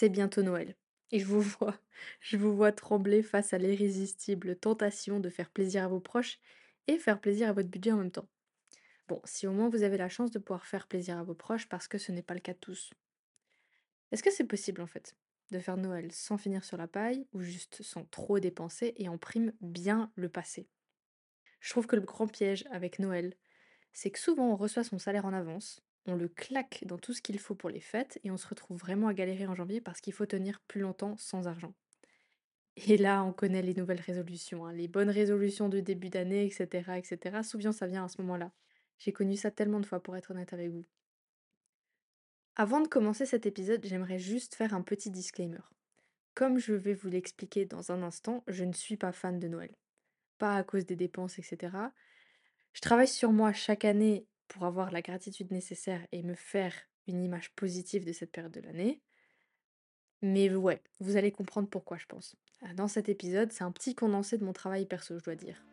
C'est bientôt Noël. Et je vous vois, je vous vois trembler face à l'irrésistible tentation de faire plaisir à vos proches et faire plaisir à votre budget en même temps. Bon, si au moins vous avez la chance de pouvoir faire plaisir à vos proches parce que ce n'est pas le cas de tous. Est-ce que c'est possible en fait de faire Noël sans finir sur la paille ou juste sans trop dépenser et en prime bien le passer? Je trouve que le grand piège avec Noël, c'est que souvent on reçoit son salaire en avance, on le claque dans tout ce qu'il faut pour les fêtes et on se retrouve vraiment à galérer en janvier parce qu'il faut tenir plus longtemps sans argent. Et là, on connaît les nouvelles résolutions, hein, les bonnes résolutions de début d'année, etc., etc. Ça vient à ce moment-là. J'ai connu ça tellement de fois pour être honnête avec vous. Avant de commencer cet épisode, j'aimerais juste faire un petit disclaimer. Comme je vais vous l'expliquer dans un instant, je ne suis pas fan de Noël. Pas à cause des dépenses, etc. Je travaille sur moi chaque année pour avoir la gratitude nécessaire et me faire une image positive de cette période de l'année. Mais ouais, vous allez comprendre pourquoi je pense. Dans cet épisode, c'est un petit condensé de mon travail perso, je dois dire.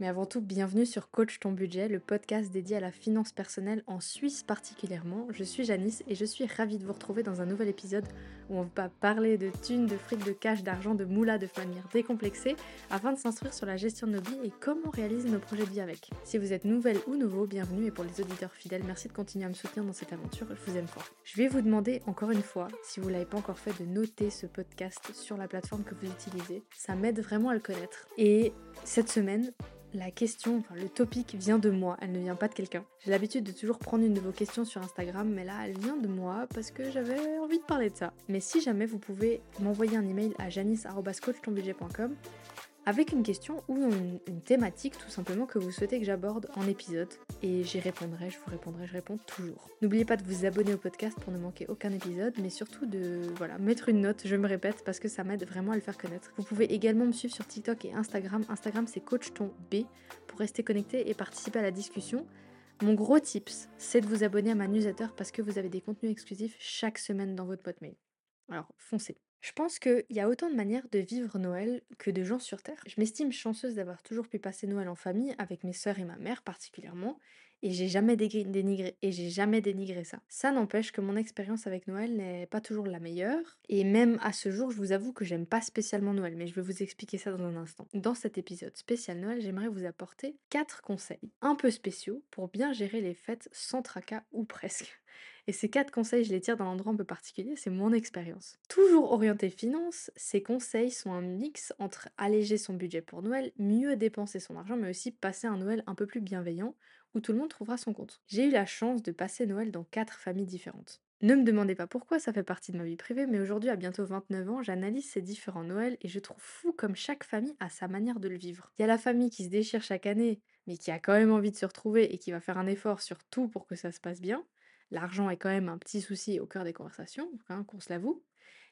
Mais avant tout, bienvenue sur Coach ton budget, le podcast dédié à la finance personnelle en Suisse particulièrement. Je suis Janice et je suis ravie de vous retrouver dans un nouvel épisode où on va parler de thunes, de fric, de cash, d'argent, de moula de manière décomplexée afin de s'instruire sur la gestion de nos vies et comment réaliser nos projets de vie avec. Si vous êtes nouvelle ou nouveau, bienvenue et pour les auditeurs fidèles, merci de continuer à me soutenir dans cette aventure, je vous aime fort. Je vais vous demander encore une fois, si vous ne l'avez pas encore fait, de noter ce podcast sur la plateforme que vous utilisez. Ça m'aide vraiment à le connaître. Et cette semaine, la question, enfin le topic vient de moi, elle ne vient pas de quelqu'un. J'ai l'habitude de toujours prendre une de vos questions sur Instagram, mais là elle vient de moi parce que j'avais envie de parler de ça. Mais si jamais vous pouvez m'envoyer un email à janice.coachtonbudget.com avec une question ou une, thématique tout simplement que vous souhaitez que j'aborde en épisode. Et j'y répondrai, je vous répondrai, je réponds toujours. N'oubliez pas de vous abonner au podcast pour ne manquer aucun épisode, mais surtout de voilà, mettre une note, je me répète, parce que ça m'aide vraiment à le faire connaître. Vous pouvez également me suivre sur TikTok et Instagram. Instagram c'est CoachTonB pour rester connecté et participer à la discussion. Mon gros tips, c'est de vous abonner à ma newsletter parce que vous avez des contenus exclusifs chaque semaine dans votre boîte mail. Alors foncez. Je pense qu'il y a autant de manières de vivre Noël que de gens sur Terre. Je m'estime chanceuse d'avoir toujours pu passer Noël en famille, avec mes sœurs et ma mère particulièrement, et j'ai jamais dénigré et j'ai jamais dénigré ça. Ça n'empêche que mon expérience avec Noël n'est pas toujours la meilleure et même à ce jour, je vous avoue que j'aime pas spécialement Noël, mais je vais vous expliquer ça dans un instant. Dans cet épisode spécial Noël, j'aimerais vous apporter quatre conseils un peu spéciaux pour bien gérer les fêtes sans tracas ou presque. Et ces quatre conseils, je les tire d'un endroit un peu particulier, c'est mon expérience. Toujours orienté finance, ces conseils sont un mix entre alléger son budget pour Noël, mieux dépenser son argent, mais aussi passer un Noël un peu plus bienveillant, où tout le monde trouvera son compte. J'ai eu la chance de passer Noël dans quatre familles différentes. Ne me demandez pas pourquoi, ça fait partie de ma vie privée, mais aujourd'hui, à bientôt 29 ans, j'analyse ces différents Noëls et je trouve fou comme chaque famille a sa manière de le vivre. Il y a la famille qui se déchire chaque année, mais qui a quand même envie de se retrouver et qui va faire un effort sur tout pour que ça se passe bien. L'argent est quand même un petit souci au cœur des conversations, hein, qu'on se l'avoue.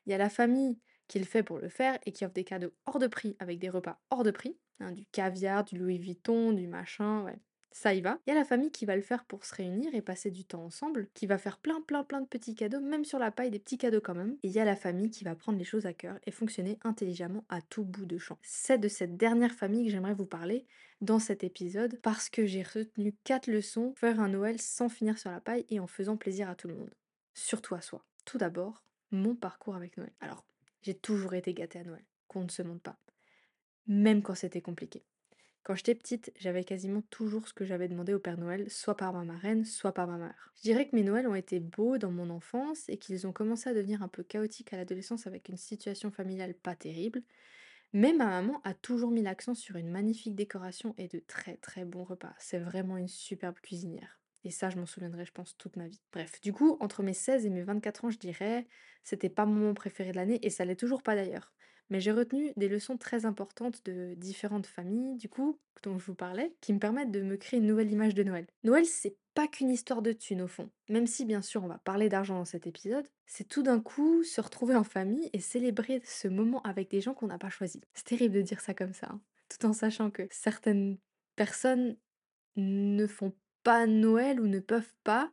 Il y a la famille qui le fait pour le faire et qui offre des cadeaux hors de prix avec des repas hors de prix, hein, du caviar, du Louis Vuitton, du machin, ça y va. Il y a la famille qui va le faire pour se réunir et passer du temps ensemble, qui va faire plein plein plein de petits cadeaux, même sur la paille des petits cadeaux quand même. Et il y a la famille qui va prendre les choses à cœur et fonctionner intelligemment à tout bout de champ. C'est de cette dernière famille que j'aimerais vous parler dans cet épisode parce que j'ai retenu quatre leçons faire un Noël sans finir sur la paille et en faisant plaisir à tout le monde. Surtout à soi. Tout d'abord, mon parcours avec Noël. Alors, j'ai toujours été gâtée à Noël, qu'on ne se montre pas. Même quand c'était compliqué. Quand j'étais petite, j'avais quasiment toujours ce que j'avais demandé au Père Noël, soit par ma marraine, soit par ma mère. Je dirais que mes Noëls ont été beaux dans mon enfance et qu'ils ont commencé à devenir un peu chaotiques à l'adolescence avec une situation familiale pas terrible. Mais ma maman a toujours mis l'accent sur une magnifique décoration et de très très bons repas. C'est vraiment une superbe cuisinière. Et ça, je m'en souviendrai, je pense, toute ma vie. Bref, du coup, entre mes 16 et mes 24 ans, je dirais, c'était pas mon moment préféré de l'année et ça l'est toujours pas d'ailleurs. Mais j'ai retenu des leçons très importantes de différentes familles, du coup, dont je vous parlais, qui me permettent de me créer une nouvelle image de Noël. Noël, c'est pas qu'une histoire de thunes au fond. Même si, bien sûr, on va parler d'argent dans cet épisode, c'est tout d'un coup se retrouver en famille et célébrer ce moment avec des gens qu'on n'a pas choisis. C'est terrible de dire ça comme ça, hein, tout en sachant que certaines personnes ne font pas Noël ou ne peuvent pas.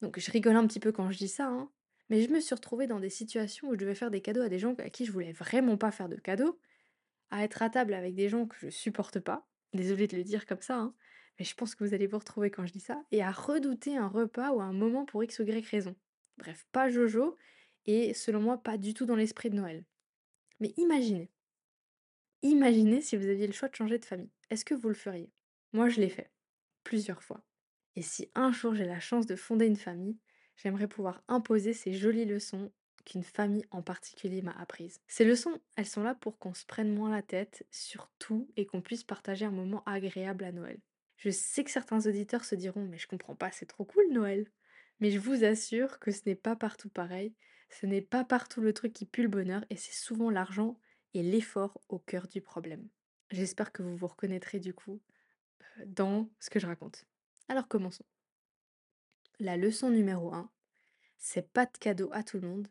Donc je rigole un petit peu quand je dis ça, hein, mais je me suis retrouvée dans des situations où je devais faire des cadeaux à des gens à qui je voulais vraiment pas faire de cadeaux, à être à table avec des gens que je supporte pas, désolée de le dire comme ça, hein, mais je pense que vous allez vous retrouver quand je dis ça, et à redouter un repas ou un moment pour X ou Y raison. Bref, pas Jojo, et selon moi, pas du tout dans l'esprit de Noël. Mais imaginez, imaginez si vous aviez le choix de changer de famille. Est-ce que vous le feriez? Moi, je l'ai fait, plusieurs fois. Et si un jour j'ai la chance de fonder une famille, j'aimerais pouvoir imposer ces jolies leçons qu'une famille en particulier m'a apprises. Ces leçons, elles sont là pour qu'on se prenne moins la tête sur tout et qu'on puisse partager un moment agréable à Noël. Je sais que certains auditeurs se diront mais je comprends pas, c'est trop cool Noël. Mais je vous assure que ce n'est pas partout pareil, ce n'est pas partout le truc qui pue le bonheur et c'est souvent l'argent et l'effort au cœur du problème. J'espère que vous vous reconnaîtrez du coup euh, dans ce que je raconte. Alors commençons. La leçon numéro 1, c'est pas de cadeau à tout le monde,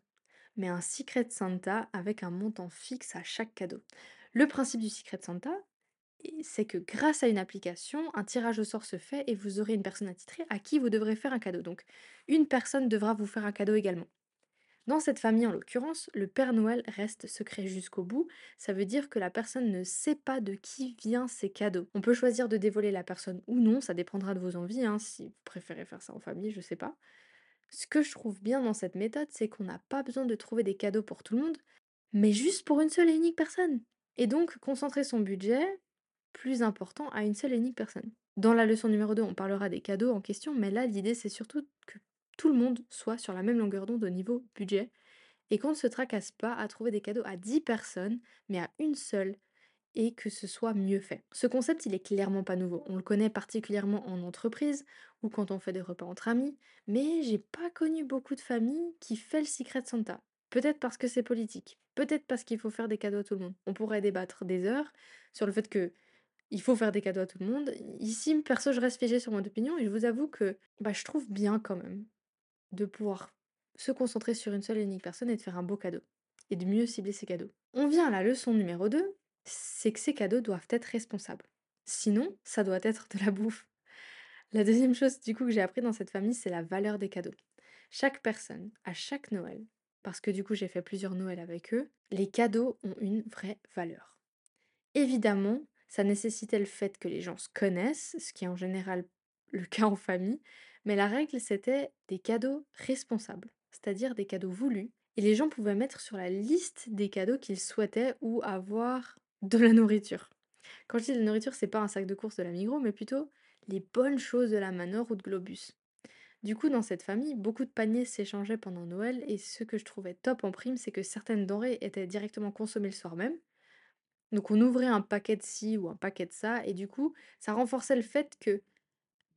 mais un Secret Santa avec un montant fixe à chaque cadeau. Le principe du Secret Santa, c'est que grâce à une application, un tirage au sort se fait et vous aurez une personne attitrée à qui vous devrez faire un cadeau. Donc, une personne devra vous faire un cadeau également. Dans cette famille, en l'occurrence, le Père Noël reste secret jusqu'au bout. Ça veut dire que la personne ne sait pas de qui viennent ces cadeaux. On peut choisir de dévoiler la personne ou non, ça dépendra de vos envies, hein, si vous préférez faire ça en famille, je sais pas. Ce que je trouve bien dans cette méthode, c'est qu'on n'a pas besoin de trouver des cadeaux pour tout le monde, mais juste pour une seule et unique personne. Et donc, concentrer son budget plus important à une seule et unique personne. Dans la leçon numéro 2, on parlera des cadeaux en question, mais là, l'idée, c'est surtout que tout le monde soit sur la même longueur d'onde au niveau budget et qu'on ne se tracasse pas à trouver des cadeaux à 10 personnes, mais à une seule et que ce soit mieux fait. Ce concept, il est clairement pas nouveau. On le connaît particulièrement en entreprise ou quand on fait des repas entre amis, mais j'ai pas connu beaucoup de familles qui fait le Secret Santa. Peut-être parce que c'est politique, peut-être parce qu'il faut faire des cadeaux à tout le monde. On pourrait débattre des heures sur le fait que il faut faire des cadeaux à tout le monde. Ici, perso, je reste figée sur mon opinion et je vous avoue que bah, je trouve bien quand même de pouvoir se concentrer sur une seule et unique personne et de faire un beau cadeau. Et de mieux cibler ses cadeaux. On vient à la leçon numéro 2, c'est que ces cadeaux doivent être responsables. Sinon, ça doit être de la bouffe. La deuxième chose du coup que j'ai appris dans cette famille, c'est la valeur des cadeaux. Chaque personne, à chaque Noël, parce que du coup j'ai fait plusieurs Noëls avec eux, les cadeaux ont une vraie valeur. Évidemment, ça nécessitait le fait que les gens se connaissent, ce qui est en général le cas en famille, mais la règle c'était des cadeaux responsables, c'est-à-dire des cadeaux voulus, et les gens pouvaient mettre sur la liste des cadeaux qu'ils souhaitaient ou avoir de la nourriture. Quand je dis de la nourriture, c'est pas un sac de course de la Migros, mais plutôt les bonnes choses de la Manor ou de Globus. Du coup, dans cette famille, beaucoup de paniers s'échangeaient pendant Noël, et ce que je trouvais top en prime, c'est que certaines denrées étaient directement consommées le soir même. Donc on ouvrait un paquet de ci ou un paquet de ça, et du coup, ça renforçait le fait que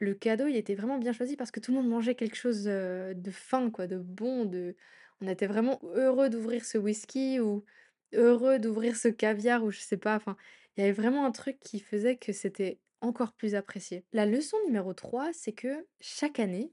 le cadeau, il était vraiment bien choisi parce que tout le monde mangeait quelque chose de fin, quoi, de bon, de... On était vraiment heureux d'ouvrir ce whisky ou heureux d'ouvrir ce caviar ou je sais pas, enfin, il y avait vraiment un truc qui faisait que c'était encore plus apprécié. La leçon numéro 3, c'est que chaque année,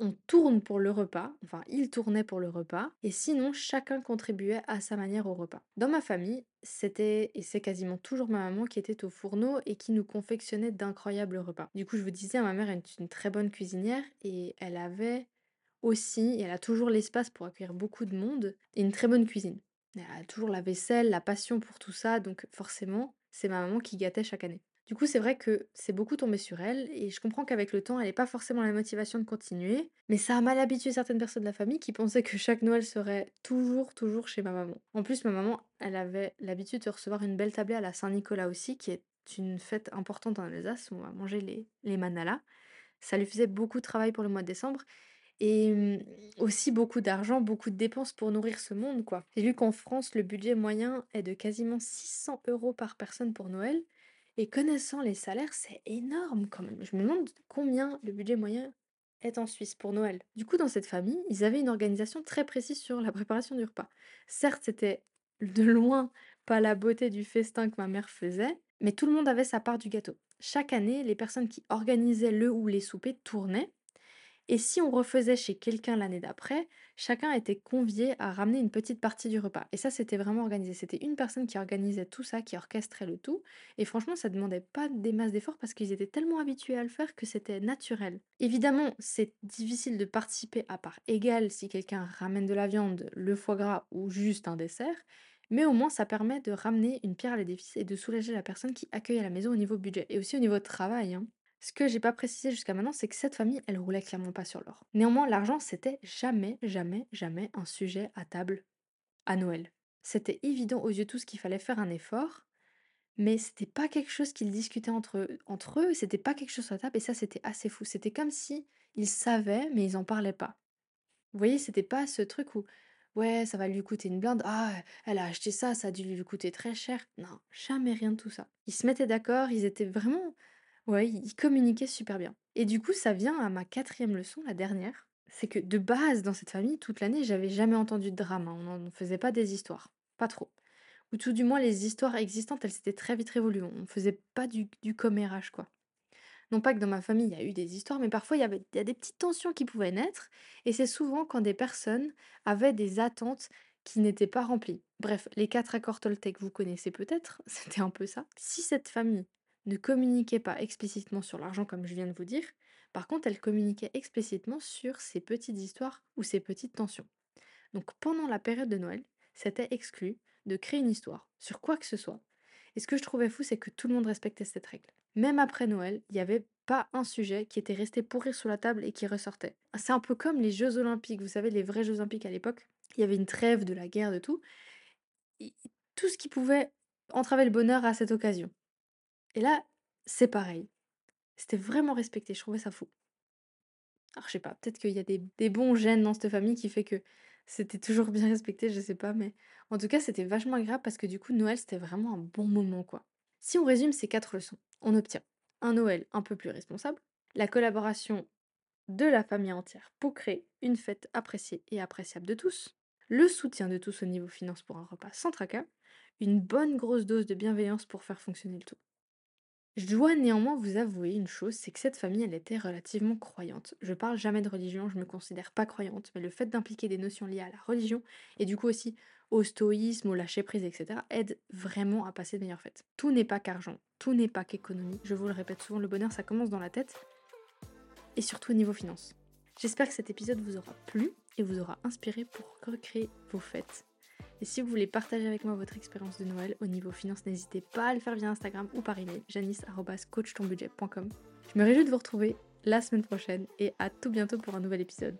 on tourne pour le repas, enfin il tournait pour le repas, et sinon chacun contribuait à sa manière au repas. Dans ma famille, c'était, et c'est quasiment toujours ma maman qui était au fourneau et qui nous confectionnait d'incroyables repas. Du coup, je vous disais, ma mère est une très bonne cuisinière et elle avait aussi, et elle a toujours l'espace pour accueillir beaucoup de monde, et une très bonne cuisine. Elle a toujours la vaisselle, la passion pour tout ça, donc forcément, c'est ma maman qui gâtait chaque année. Du coup, c'est vrai que c'est beaucoup tombé sur elle, et je comprends qu'avec le temps, elle n'ait pas forcément la motivation de continuer, mais ça a mal habitué certaines personnes de la famille qui pensaient que chaque Noël serait toujours, toujours chez ma maman. En plus, ma maman, elle avait l'habitude de recevoir une belle tablée à la Saint-Nicolas aussi, qui est une fête importante en Alsace, où on va manger les, les manalas. Ça lui faisait beaucoup de travail pour le mois de décembre, et mmh, aussi beaucoup d'argent, beaucoup de dépenses pour nourrir ce monde, quoi. J'ai vu qu'en France, le budget moyen est de quasiment 600 euros par personne pour Noël. Et connaissant les salaires, c'est énorme quand même. Je me demande combien le budget moyen est en Suisse pour Noël. Du coup, dans cette famille, ils avaient une organisation très précise sur la préparation du repas. Certes, c'était de loin pas la beauté du festin que ma mère faisait, mais tout le monde avait sa part du gâteau. Chaque année, les personnes qui organisaient le ou les soupers tournaient et si on refaisait chez quelqu'un l'année d'après, chacun était convié à ramener une petite partie du repas. Et ça, c'était vraiment organisé. C'était une personne qui organisait tout ça, qui orchestrait le tout. Et franchement, ça demandait pas des masses d'efforts parce qu'ils étaient tellement habitués à le faire que c'était naturel. Évidemment, c'est difficile de participer à part égale si quelqu'un ramène de la viande, le foie gras ou juste un dessert. Mais au moins, ça permet de ramener une pierre à l'édifice et de soulager la personne qui accueille à la maison au niveau budget et aussi au niveau travail. Hein. Ce que j'ai pas précisé jusqu'à maintenant, c'est que cette famille, elle roulait clairement pas sur l'or. Néanmoins, l'argent, c'était jamais, jamais, jamais un sujet à table à Noël. C'était évident aux yeux tous qu'il fallait faire un effort, mais c'était pas quelque chose qu'ils discutaient entre eux, c'était pas quelque chose la table, et ça, c'était assez fou. C'était comme si ils savaient, mais ils en parlaient pas. Vous voyez, c'était pas ce truc où, ouais, ça va lui coûter une blinde, ah, elle a acheté ça, ça a dû lui coûter très cher. Non, jamais rien de tout ça. Ils se mettaient d'accord, ils étaient vraiment, ouais, ils communiquaient super bien. Et du coup, ça vient à ma quatrième leçon, la dernière. C'est que de base, dans cette famille, toute l'année, j'avais jamais entendu de drame. hein. On n'en faisait pas des histoires. Pas trop. Ou tout du moins, les histoires existantes, elles s'étaient très vite révolues. On faisait pas du, du commérage, quoi. Non pas que dans ma famille, il y a eu des histoires, mais parfois, il y avait y a des petites tensions qui pouvaient naître. Et c'est souvent quand des personnes avaient des attentes qui n'étaient pas remplies. Bref, les quatre accords Toltec, vous connaissez peut-être, c'était un peu ça. Si cette famille ne communiquait pas explicitement sur l'argent, comme je viens de vous dire, par contre, elle communiquait explicitement sur ces petites histoires ou ces petites tensions. Donc pendant la période de Noël, c'était exclu de créer une histoire sur quoi que ce soit. Et ce que je trouvais fou, c'est que tout le monde respectait cette règle. Même après Noël, il n'y avait pas un sujet qui était resté pourrir sous la table et qui ressortait. C'est un peu comme les Jeux Olympiques, vous savez, les vrais Jeux Olympiques à l'époque. Il y avait une trêve de la guerre, de tout. Tout ce qui pouvait entraver le bonheur à cette occasion. Et là, c'est pareil. C'était vraiment respecté, je trouvais ça fou. Alors je sais pas, peut-être qu'il y a des, bons gènes dans cette famille qui fait que c'était toujours bien respecté, je sais pas, mais en tout cas c'était vachement agréable parce que du coup Noël c'était vraiment un bon moment quoi. Si on résume ces quatre leçons, on obtient un Noël un peu plus responsable, la collaboration de la famille entière pour créer une fête appréciée et appréciable de tous, le soutien de tous au niveau finance pour un repas sans tracas, une bonne grosse dose de bienveillance pour faire fonctionner le tout. Je dois néanmoins vous avouer une chose, c'est que cette famille, elle était relativement croyante. Je parle jamais de religion, je me considère pas croyante, mais le fait d'impliquer des notions liées à la religion, et du coup aussi au stoïsme, au lâcher prise, etc., aide vraiment à passer de meilleures fêtes. Tout n'est pas qu'argent, tout n'est pas qu'économie. Je vous le répète souvent, le bonheur, ça commence dans la tête, et surtout au niveau finance. J'espère que cet épisode vous aura plu et vous aura inspiré pour recréer vos fêtes. Et si vous voulez partager avec moi votre expérience de Noël au niveau finance, n'hésitez pas à le faire via Instagram ou par email janice.coachtonbudget.com. Je me réjouis de vous retrouver la semaine prochaine et à tout bientôt pour un nouvel épisode.